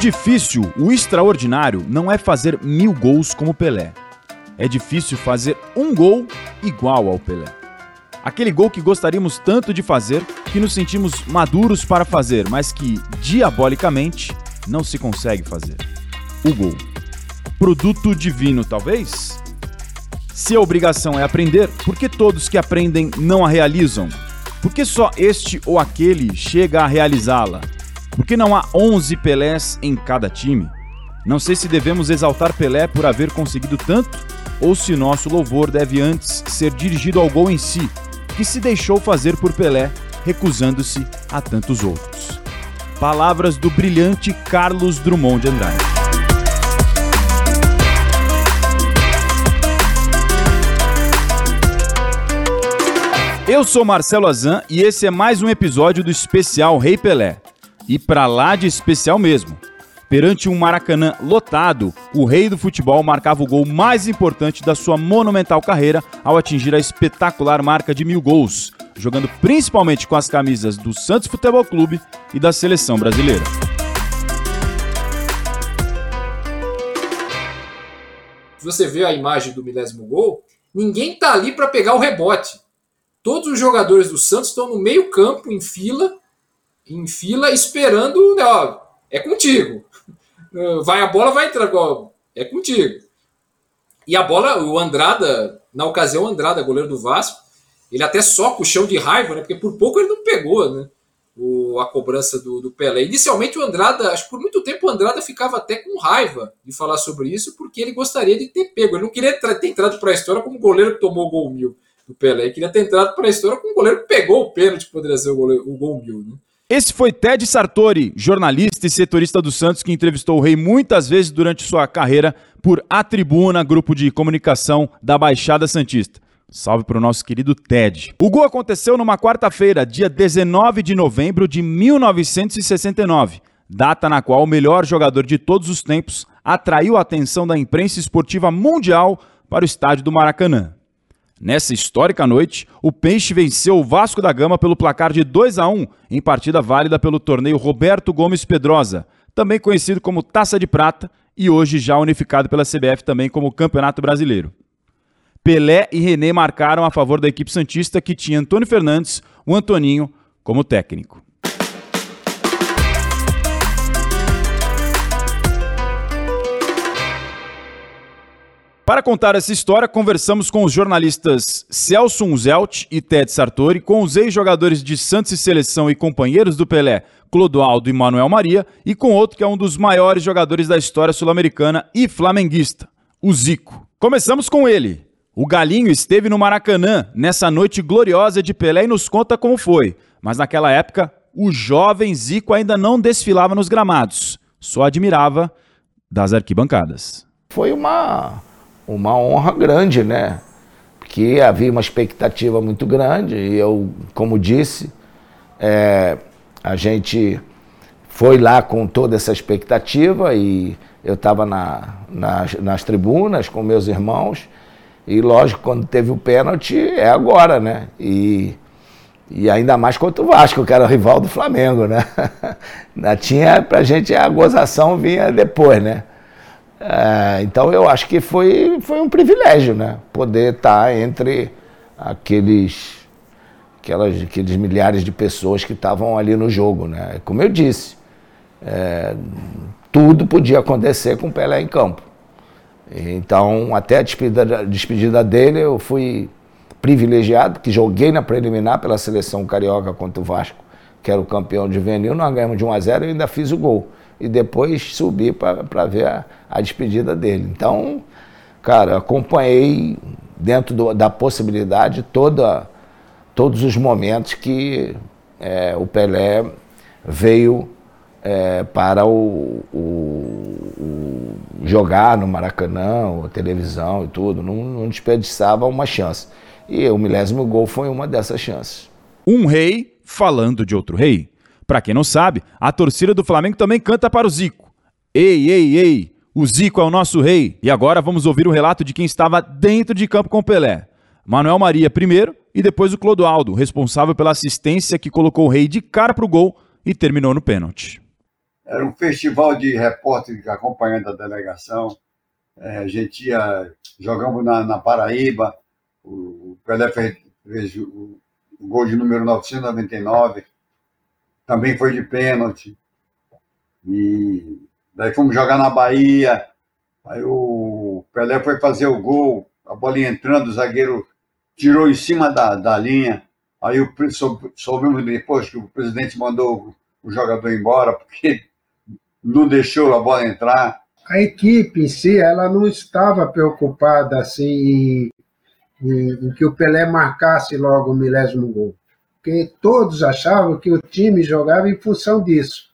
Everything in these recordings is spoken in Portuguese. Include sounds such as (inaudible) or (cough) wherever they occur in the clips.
Difícil, o extraordinário, não é fazer mil gols como Pelé. É difícil fazer um gol igual ao Pelé. Aquele gol que gostaríamos tanto de fazer, que nos sentimos maduros para fazer, mas que, diabolicamente, não se consegue fazer. O gol. Produto divino, talvez? Se a obrigação é aprender, por que todos que aprendem não a realizam? Por que só este ou aquele chega a realizá-la? Por que não há 11 Pelés em cada time? Não sei se devemos exaltar Pelé por haver conseguido tanto ou se nosso louvor deve antes ser dirigido ao gol em si, que se deixou fazer por Pelé, recusando-se a tantos outros. Palavras do brilhante Carlos Drummond de Andrade. Eu sou Marcelo Azan e esse é mais um episódio do especial Rei Pelé. E pra lá de especial mesmo. Perante um Maracanã lotado, o rei do futebol marcava o gol mais importante da sua monumental carreira ao atingir a espetacular marca de mil gols, jogando principalmente com as camisas do Santos Futebol Clube e da seleção brasileira. Se você vê a imagem do milésimo gol, ninguém tá ali para pegar o rebote. Todos os jogadores do Santos estão no meio campo, em fila, em fila, esperando, né, ó, é contigo. (laughs) Vai a bola, vai entrar. É contigo. E a bola, o Andrada, na ocasião, o Andrada, goleiro do Vasco, ele até soca o chão de raiva, né? Porque por pouco ele não pegou, né? O, a cobrança do, do Pelé. Inicialmente o Andrada, acho que por muito tempo o Andrada ficava até com raiva de falar sobre isso, porque ele gostaria de ter pego. Ele não queria ter entrado para a história como goleiro que tomou o gol mil do Pelé. Ele queria ter entrado para a história como goleiro que pegou o pênalti, poderia ser o, goleiro, o gol mil, né? Esse foi Ted Sartori, jornalista e setorista do Santos, que entrevistou o Rei muitas vezes durante sua carreira por A Tribuna, grupo de comunicação da Baixada Santista. Salve para o nosso querido Ted. O gol aconteceu numa quarta-feira, dia 19 de novembro de 1969, data na qual o melhor jogador de todos os tempos atraiu a atenção da imprensa esportiva mundial para o estádio do Maracanã. Nessa histórica noite, o Peixe venceu o Vasco da Gama pelo placar de 2 a 1 em partida válida pelo torneio Roberto Gomes Pedrosa, também conhecido como Taça de Prata e hoje já unificado pela CBF também como Campeonato Brasileiro. Pelé e René marcaram a favor da equipe santista que tinha Antônio Fernandes, o Antoninho, como técnico. Para contar essa história, conversamos com os jornalistas Celso Unzelt e Ted Sartori, com os ex-jogadores de Santos e Seleção e companheiros do Pelé, Clodoaldo e Manuel Maria, e com outro que é um dos maiores jogadores da história sul-americana e flamenguista, o Zico. Começamos com ele. O Galinho esteve no Maracanã nessa noite gloriosa de Pelé e nos conta como foi. Mas naquela época, o jovem Zico ainda não desfilava nos gramados, só admirava das arquibancadas. Foi uma uma honra grande, né? Porque havia uma expectativa muito grande e eu, como disse, é, a gente foi lá com toda essa expectativa e eu estava na, nas, nas tribunas com meus irmãos e lógico, quando teve o pênalti, é agora, né? E, e ainda mais contra o Vasco, que era o rival do Flamengo, né? (laughs) Tinha, pra gente, a gozação vinha depois, né? É, então eu acho que foi, foi um privilégio, né? Poder estar entre aqueles, aquelas, aqueles milhares de pessoas que estavam ali no jogo, né? Como eu disse, é, tudo podia acontecer com o Pelé em campo. Então, até a despedida, despedida dele, eu fui privilegiado, que joguei na preliminar pela seleção carioca contra o Vasco, que era o campeão juvenil, nós ganhamos de 1 a 0 e ainda fiz o gol e depois subi para ver a, a, despedida dele. Então, cara, acompanhei dentro do, da possibilidade toda, todos os momentos que é, o Pelé veio é, para o, o, o, jogar no Maracanã, televisão e tudo, não, não desperdiçava uma chance. E o milésimo gol foi uma dessas chances. Um rei falando de outro rei. Para quem não sabe, a torcida do Flamengo também canta para o Zico. Ei, ei, ei, o Zico é o nosso rei. E agora vamos ouvir o relato de quem estava dentro de campo com o Pelé. Manuel Maria primeiro e depois o Clodoaldo, responsável pela assistência que colocou o rei de cara para o gol e terminou no pênalti. era um festival de repórteres acompanhando a delegação. É, a gente ia, jogamos na, na Paraíba, o, Pelé fez, fez o, o, gol de número 999, também foi de pênalti. E daí fomos jogar na Bahia, aí o Pelé foi fazer o gol, a bola entrando, o zagueiro tirou em cima da, da linha, aí o, soubemos depois que o presidente mandou o jogador embora, porque não deixou a bola entrar. A equipe em si, ela não estava preocupada assim em, em, em que o Pelé marcasse logo o milésimo gol, porque todos achavam que o time jogava em função disso.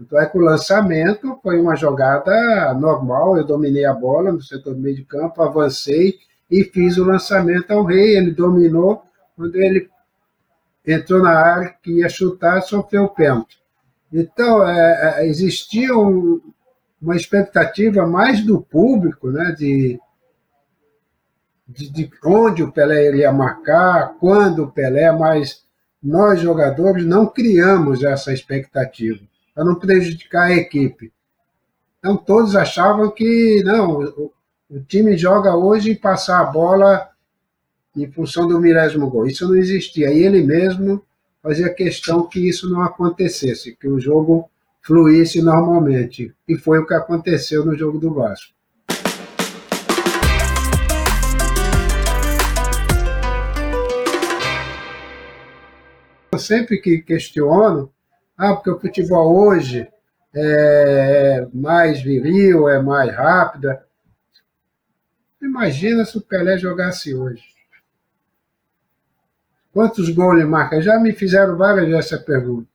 Então é que o lançamento foi uma jogada normal, eu dominei a bola no setor do meio de campo, avancei e fiz o lançamento ao rei, ele dominou, quando ele entrou na área que ia chutar, sofreu o pênalti. Então, é, é, existia um, uma expectativa mais do público, né, de, de, de, onde o Pelé iria marcar, quando o Pelé, mas nós, jogadores, não criamos essa expectativa, para não prejudicar a equipe. Então, todos achavam que, não, o, o time joga hoje e passar a bola em função do milésimo gol. Isso não existia. E ele mesmo fazia questão que isso não acontecesse, que o jogo fluísse normalmente. E foi o que aconteceu no jogo do Vasco. Sempre que questiono, ah, porque o futebol hoje é mais viril, é mais rápido. Imagina se o Pelé jogasse hoje. Quantos gols ele marca? Já me fizeram várias vezes essa pergunta.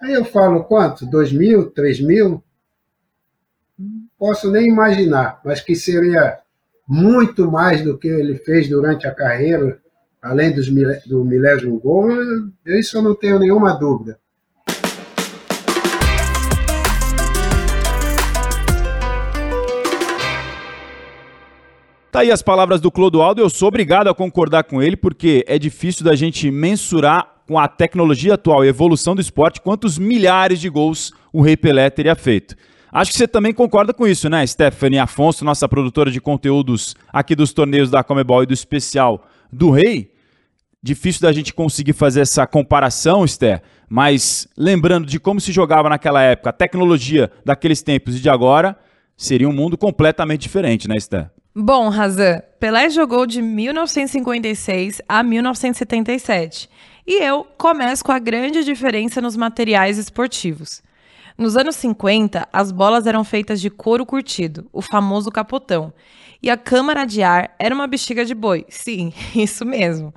Aí eu falo, quanto? Dois mil? Três mil? Posso nem imaginar, mas que seria muito mais do que ele fez durante a carreira, além dos, do milésimo gol, isso eu não tenho nenhuma dúvida. Tá aí as palavras do Clodoaldo, eu sou obrigado a concordar com ele, porque é difícil da gente mensurar com a tecnologia atual e evolução do esporte quantos milhares de gols o Rei Pelé teria feito. Acho que você também concorda com isso, né, Stephanie Afonso, nossa produtora de conteúdos aqui dos torneios da Comebol e do especial do Rei. Difícil da gente conseguir fazer essa comparação, Esther, mas lembrando de como se jogava naquela época, a tecnologia daqueles tempos e de agora, seria um mundo completamente diferente, né, Esther? Bom, Razan, Pelé jogou de 1956 a 1977. E eu começo com a grande diferença nos materiais esportivos. Nos anos 50, as bolas eram feitas de couro curtido, o famoso capotão, e a câmara de ar era uma bexiga de boi. Sim, (laughs) isso mesmo.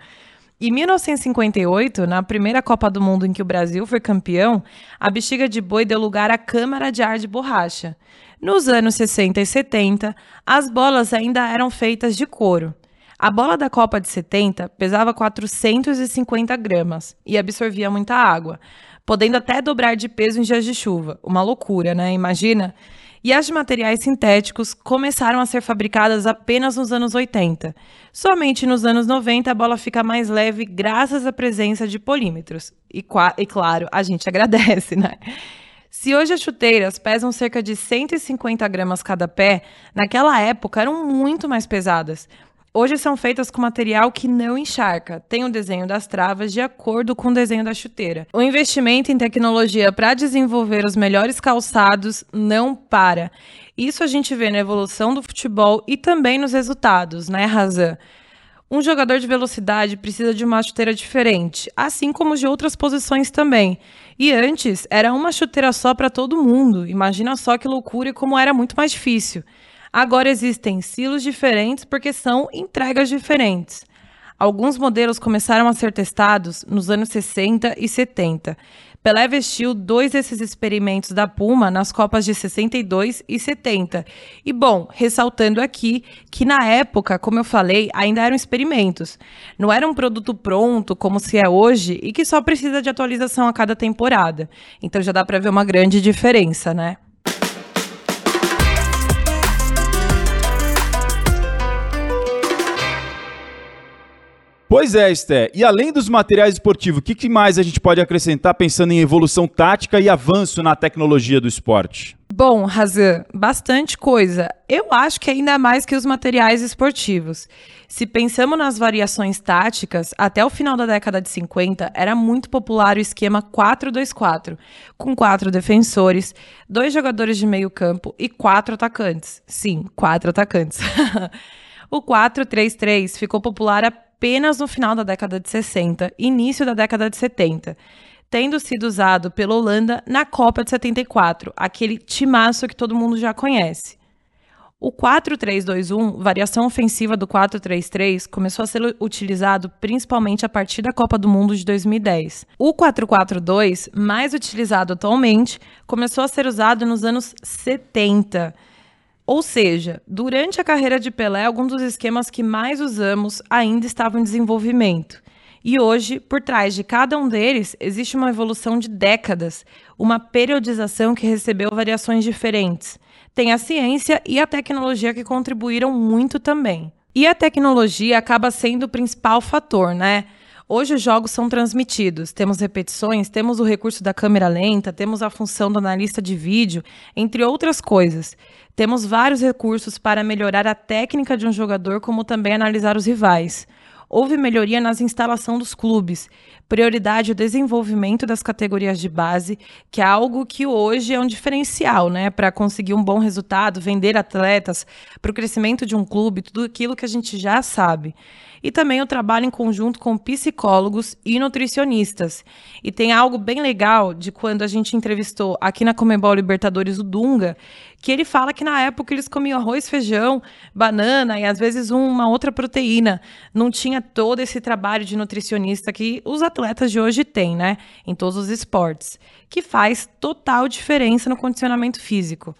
Em 1958, na primeira Copa do Mundo em que o Brasil foi campeão, a bexiga de boi deu lugar à câmara de ar de borracha. Nos anos 60 e 70, as bolas ainda eram feitas de couro. A bola da Copa de 70 pesava 450 gramas e absorvia muita água, podendo até dobrar de peso em dias de chuva. Uma loucura, né? Imagina? E as de materiais sintéticos começaram a ser fabricadas apenas nos anos 80. Somente nos anos 90 a bola fica mais leve graças à presença de polímetros. E, e claro, a gente (laughs) agradece, né? Se hoje as chuteiras pesam cerca de 150 gramas cada pé, naquela época eram muito mais pesadas. Hoje são feitas com material que não encharca, tem o desenho das travas de acordo com o desenho da chuteira. O investimento em tecnologia para desenvolver os melhores calçados não para. Isso a gente vê na evolução do futebol e também nos resultados, né, Razan? Um jogador de velocidade precisa de uma chuteira diferente, assim como de outras posições também. E antes era uma chuteira só para todo mundo. Imagina só que loucura e como era muito mais difícil. Agora existem estilos diferentes porque são entregas diferentes. Alguns modelos começaram a ser testados nos anos 60 e 70. Pelé vestiu dois desses experimentos da Puma nas Copas de 62 e 70. E bom, ressaltando aqui que na época, como eu falei, ainda eram experimentos. Não era um produto pronto como se é hoje e que só precisa de atualização a cada temporada. Então já dá para ver uma grande diferença, né? Pois é, Esté. E além dos materiais esportivos, o que, que mais a gente pode acrescentar pensando em evolução tática e avanço na tecnologia do esporte? Bom, Razan, bastante coisa. Eu acho que ainda mais que os materiais esportivos. Se pensamos nas variações táticas, até o final da década de 50 era muito popular o esquema 4-2-4, com quatro defensores, dois jogadores de meio campo e quatro atacantes. Sim, quatro atacantes. (laughs) o 4-3-3 ficou popular apenas no final da década de 60 início da década de 70 tendo sido usado pela Holanda na Copa de 74, aquele timaço que todo mundo já conhece. O 4-3-2-1, variação ofensiva do 4-3-3, começou a ser utilizado principalmente a partir da Copa do Mundo de 2010. O 4-4-2, mais utilizado atualmente, começou a ser usado nos anos 70. Ou seja, durante a carreira de Pelé, alguns dos esquemas que mais usamos ainda estavam em desenvolvimento. E hoje, por trás de cada um deles, existe uma evolução de décadas, uma periodização que recebeu variações diferentes. Tem a ciência e a tecnologia que contribuíram muito também. E a tecnologia acaba sendo o principal fator, né? Hoje os jogos são transmitidos, temos repetições, temos o recurso da câmera lenta, temos a função do analista de vídeo, entre outras coisas. Temos vários recursos para melhorar a técnica de um jogador, como também analisar os rivais. Houve melhoria nas instalações dos clubes, prioridade o desenvolvimento das categorias de base, que é algo que hoje é um diferencial, né, para conseguir um bom resultado, vender atletas, para o crescimento de um clube, tudo aquilo que a gente já sabe e também o trabalho em conjunto com psicólogos e nutricionistas. E tem algo bem legal de quando a gente entrevistou aqui na Comebol Libertadores o Dunga, que ele fala que na época eles comiam arroz, feijão, banana e às vezes uma outra proteína. Não tinha todo esse trabalho de nutricionista que os atletas de hoje têm, né? Em todos os esportes, que faz total diferença no condicionamento físico.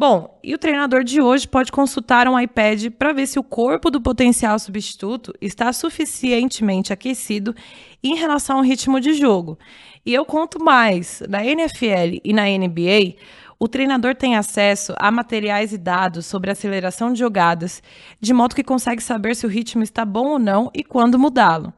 Bom, e o treinador de hoje pode consultar um iPad para ver se o corpo do potencial substituto está suficientemente aquecido em relação ao ritmo de jogo. E eu conto mais: na NFL e na NBA, o treinador tem acesso a materiais e dados sobre aceleração de jogadas, de modo que consegue saber se o ritmo está bom ou não e quando mudá-lo.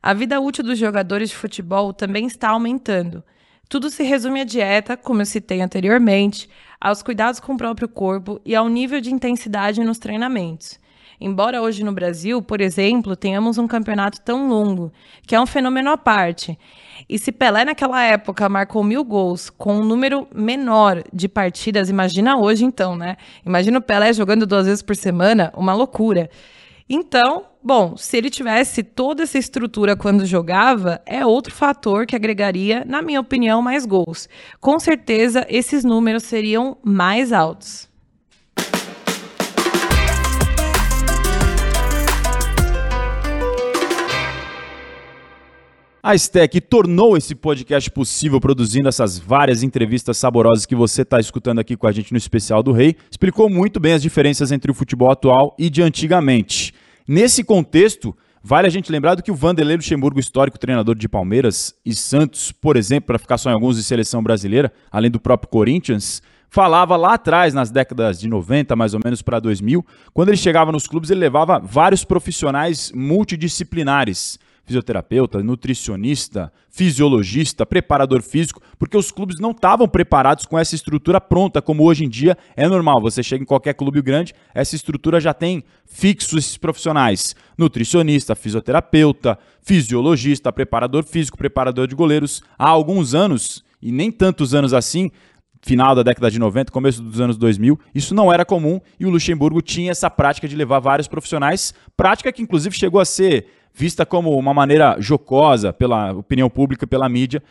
A vida útil dos jogadores de futebol também está aumentando. Tudo se resume à dieta, como eu citei anteriormente, aos cuidados com o próprio corpo e ao nível de intensidade nos treinamentos. Embora hoje no Brasil, por exemplo, tenhamos um campeonato tão longo, que é um fenômeno à parte. E se Pelé naquela época marcou mil gols com um número menor de partidas, imagina hoje então, né? Imagina o Pelé jogando duas vezes por semana, uma loucura. Então, bom, se ele tivesse toda essa estrutura quando jogava, é outro fator que agregaria, na minha opinião, mais gols. Com certeza, esses números seriam mais altos. A Stack tornou esse podcast possível produzindo essas várias entrevistas saborosas que você está escutando aqui com a gente no especial do Rei. Explicou muito bem as diferenças entre o futebol atual e de antigamente. Nesse contexto, vale a gente lembrar do que o Vanderlei Luxemburgo, histórico treinador de Palmeiras e Santos, por exemplo, para ficar só em alguns de seleção brasileira, além do próprio Corinthians, falava lá atrás, nas décadas de 90, mais ou menos para 2000, quando ele chegava nos clubes, ele levava vários profissionais multidisciplinares fisioterapeuta, nutricionista, fisiologista, preparador físico, porque os clubes não estavam preparados com essa estrutura pronta, como hoje em dia é normal. Você chega em qualquer clube grande, essa estrutura já tem fixos esses profissionais: nutricionista, fisioterapeuta, fisiologista, preparador físico, preparador de goleiros. Há alguns anos, e nem tantos anos assim, final da década de 90, começo dos anos 2000, isso não era comum e o Luxemburgo tinha essa prática de levar vários profissionais, prática que inclusive chegou a ser vista como uma maneira jocosa pela opinião pública, pela mídia,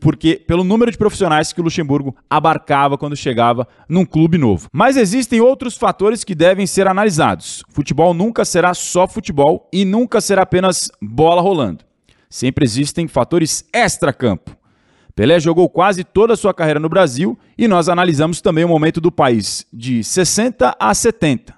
porque pelo número de profissionais que o Luxemburgo abarcava quando chegava num clube novo. Mas existem outros fatores que devem ser analisados. Futebol nunca será só futebol e nunca será apenas bola rolando. Sempre existem fatores extra-campo. Pelé jogou quase toda a sua carreira no Brasil e nós analisamos também o momento do país de 60 a 70.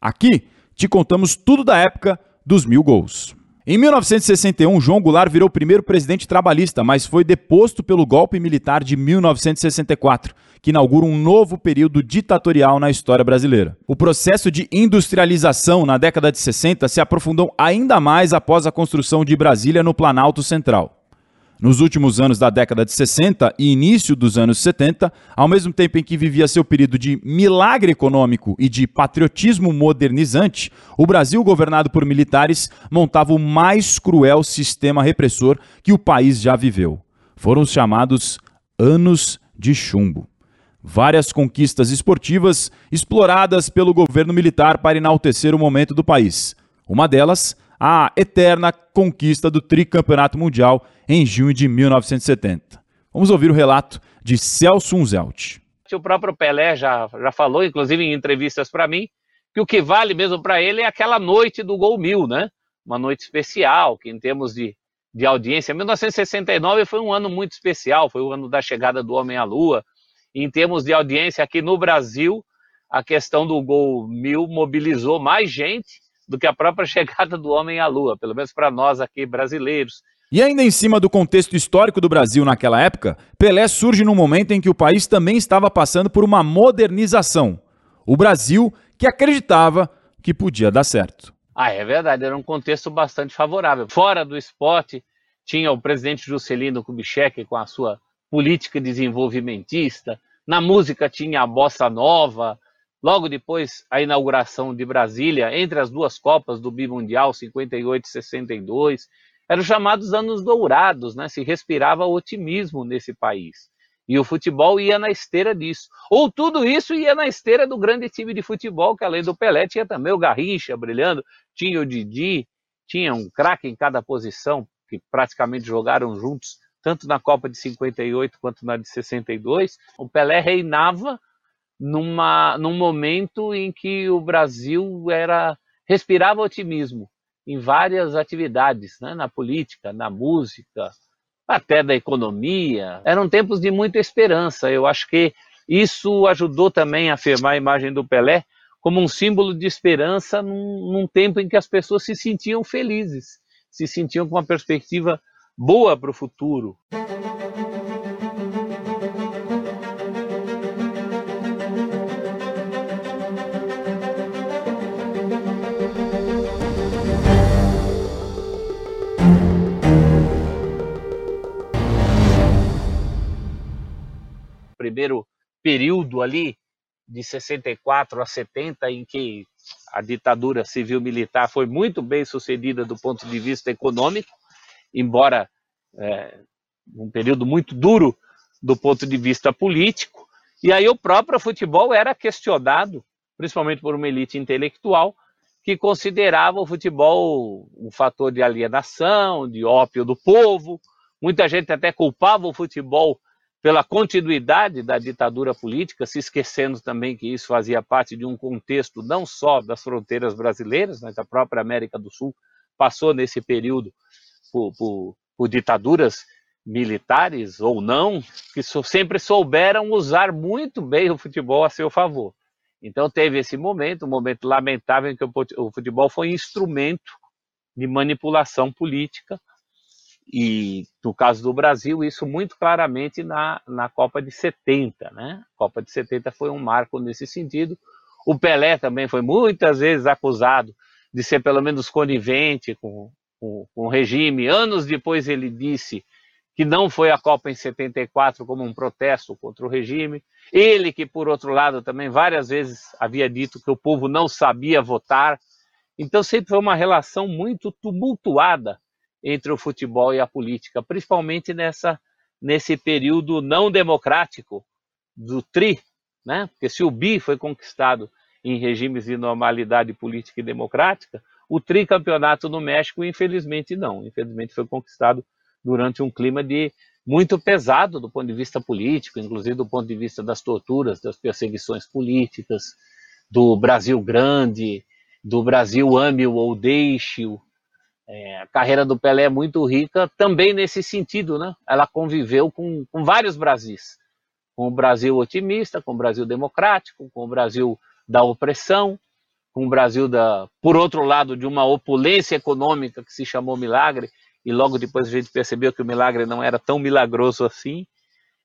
Aqui te contamos tudo da época dos mil gols. Em 1961, João Goulart virou o primeiro presidente trabalhista, mas foi deposto pelo golpe militar de 1964, que inaugura um novo período ditatorial na história brasileira. O processo de industrialização na década de 60 se aprofundou ainda mais após a construção de Brasília no Planalto Central. Nos últimos anos da década de 60 e início dos anos 70, ao mesmo tempo em que vivia seu período de milagre econômico e de patriotismo modernizante, o Brasil, governado por militares, montava o mais cruel sistema repressor que o país já viveu. Foram os chamados Anos de Chumbo. Várias conquistas esportivas exploradas pelo governo militar para enaltecer o momento do país. Uma delas, a eterna conquista do tricampeonato mundial em junho de 1970. Vamos ouvir o relato de Celso Unzelt. O próprio Pelé já, já falou, inclusive em entrevistas para mim, que o que vale mesmo para ele é aquela noite do gol mil, né? Uma noite especial, que em termos de, de audiência, 1969 foi um ano muito especial, foi o ano da chegada do homem à lua. Em termos de audiência aqui no Brasil, a questão do gol mil mobilizou mais gente do que a própria (laughs) chegada do homem à Lua, pelo menos para nós aqui brasileiros. E ainda em cima do contexto histórico do Brasil naquela época, Pelé surge num momento em que o país também estava passando por uma modernização. O Brasil que acreditava que podia dar certo. Ah, é verdade, era um contexto bastante favorável. Fora do esporte, tinha o presidente Juscelino Kubitschek com a sua política desenvolvimentista. Na música tinha a bossa nova, Logo depois, a inauguração de Brasília, entre as duas Copas do Bimundial, 58 e 62, eram chamados anos dourados, né? se respirava otimismo nesse país. E o futebol ia na esteira disso. Ou tudo isso ia na esteira do grande time de futebol, que além do Pelé tinha também o Garrincha brilhando, tinha o Didi, tinha um craque em cada posição, que praticamente jogaram juntos, tanto na Copa de 58 quanto na de 62. O Pelé reinava numa, num momento em que o Brasil era respirava otimismo em várias atividades, né? na política, na música, até da economia. Eram tempos de muita esperança. Eu acho que isso ajudou também a afirmar a imagem do Pelé como um símbolo de esperança num, num tempo em que as pessoas se sentiam felizes, se sentiam com uma perspectiva boa para o futuro. Primeiro período ali, de 64 a 70, em que a ditadura civil-militar foi muito bem sucedida do ponto de vista econômico, embora é, um período muito duro do ponto de vista político. E aí o próprio futebol era questionado, principalmente por uma elite intelectual, que considerava o futebol um fator de alienação, de ópio do povo. Muita gente até culpava o futebol pela continuidade da ditadura política, se esquecendo também que isso fazia parte de um contexto não só das fronteiras brasileiras, mas da própria América do Sul passou nesse período por, por, por ditaduras militares ou não, que sempre souberam usar muito bem o futebol a seu favor. Então teve esse momento, um momento lamentável em que o futebol foi instrumento de manipulação política e no caso do Brasil, isso muito claramente na, na Copa de 70, né? A Copa de 70 foi um marco nesse sentido. O Pelé também foi muitas vezes acusado de ser pelo menos conivente com, com, com o regime. Anos depois ele disse que não foi a Copa em 74 como um protesto contra o regime. Ele que, por outro lado, também várias vezes havia dito que o povo não sabia votar. Então sempre foi uma relação muito tumultuada entre o futebol e a política, principalmente nessa nesse período não democrático do tri, né? Porque se o bi foi conquistado em regimes de normalidade política e democrática, o tricampeonato no México, infelizmente, não. Infelizmente, foi conquistado durante um clima de muito pesado do ponto de vista político, inclusive do ponto de vista das torturas, das perseguições políticas, do Brasil grande, do Brasil ame-o ou deixe-o, é, a carreira do Pelé é muito rica também nesse sentido, né? Ela conviveu com, com vários Brasis. Com o Brasil otimista, com o Brasil democrático, com o Brasil da opressão, com o Brasil, da, por outro lado, de uma opulência econômica que se chamou milagre, e logo depois a gente percebeu que o milagre não era tão milagroso assim.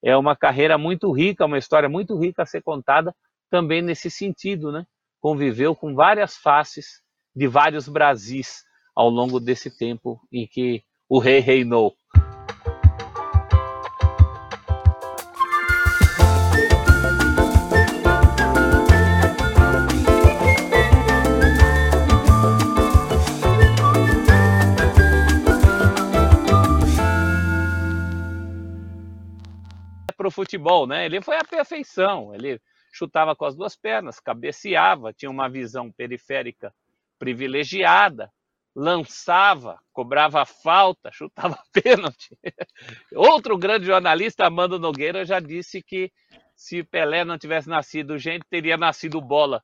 É uma carreira muito rica, uma história muito rica a ser contada também nesse sentido, né? Conviveu com várias faces de vários Brasis ao longo desse tempo em que o rei reinou. Para o futebol, né? Ele foi a perfeição. Ele chutava com as duas pernas, cabeceava, tinha uma visão periférica privilegiada, lançava, cobrava falta, (laughs) chutava pênalti. Outro grande jornalista, Amando Nogueira, já disse que se Pelé não tivesse nascido gente, teria nascido bola.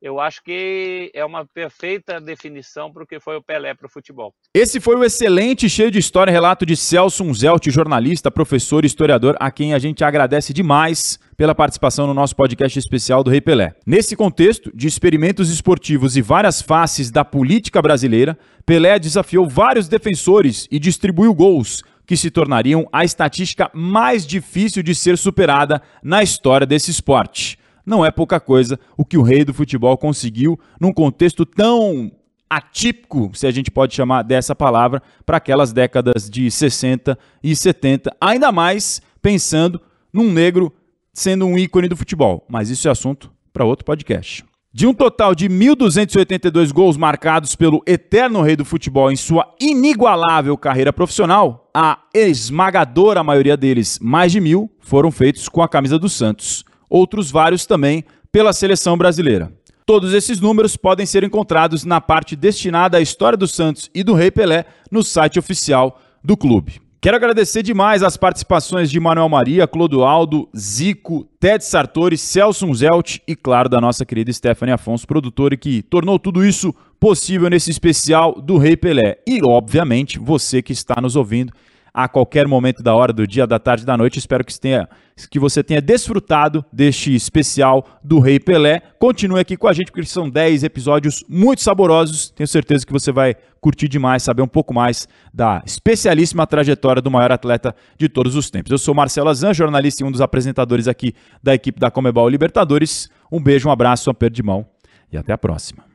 Eu acho que é uma perfeita definição para o que foi o Pelé para o futebol. Esse foi o excelente, cheio de história, relato de Celso Unzelt, jornalista, professor historiador, a quem a gente agradece demais pela participação no nosso podcast especial do Rei Pelé. Nesse contexto de experimentos esportivos e várias faces da política brasileira, Pelé desafiou vários defensores e distribuiu gols que se tornariam a estatística mais difícil de ser superada na história desse esporte não é pouca coisa o que o rei do futebol conseguiu num contexto tão atípico, se a gente pode chamar dessa palavra, para aquelas décadas de 60 e 70, ainda mais pensando num negro sendo um ícone do futebol. Mas isso é assunto para outro podcast. De um total de 1.282 gols marcados pelo eterno rei do futebol em sua inigualável carreira profissional, a esmagadora maioria deles, mais de mil, foram feitos com a camisa do Santos outros vários também pela seleção brasileira. Todos esses números podem ser encontrados na parte destinada à história do Santos e do Rei Pelé no site oficial do clube. Quero agradecer demais as participações de Manuel Maria, Clodoaldo, Zico, Ted Sartori, Celso Zelt e, claro, da nossa querida Stephanie Afonso, produtora, que tornou tudo isso possível nesse especial do Rei Pelé. E, obviamente, você que está nos ouvindo a qualquer momento da hora, do dia, da tarde, da noite. Espero que, tenha, que você tenha desfrutado deste especial do Rei Pelé. Continue aqui com a gente, porque são 10 episódios muito saborosos. Tenho certeza que você vai curtir demais, saber um pouco mais da especialíssima trajetória do maior atleta de todos os tempos. Eu sou Marcelo Azan, jornalista e um dos apresentadores aqui da equipe da Comebol Libertadores. Um beijo, um abraço, aperto de mão e até a próxima.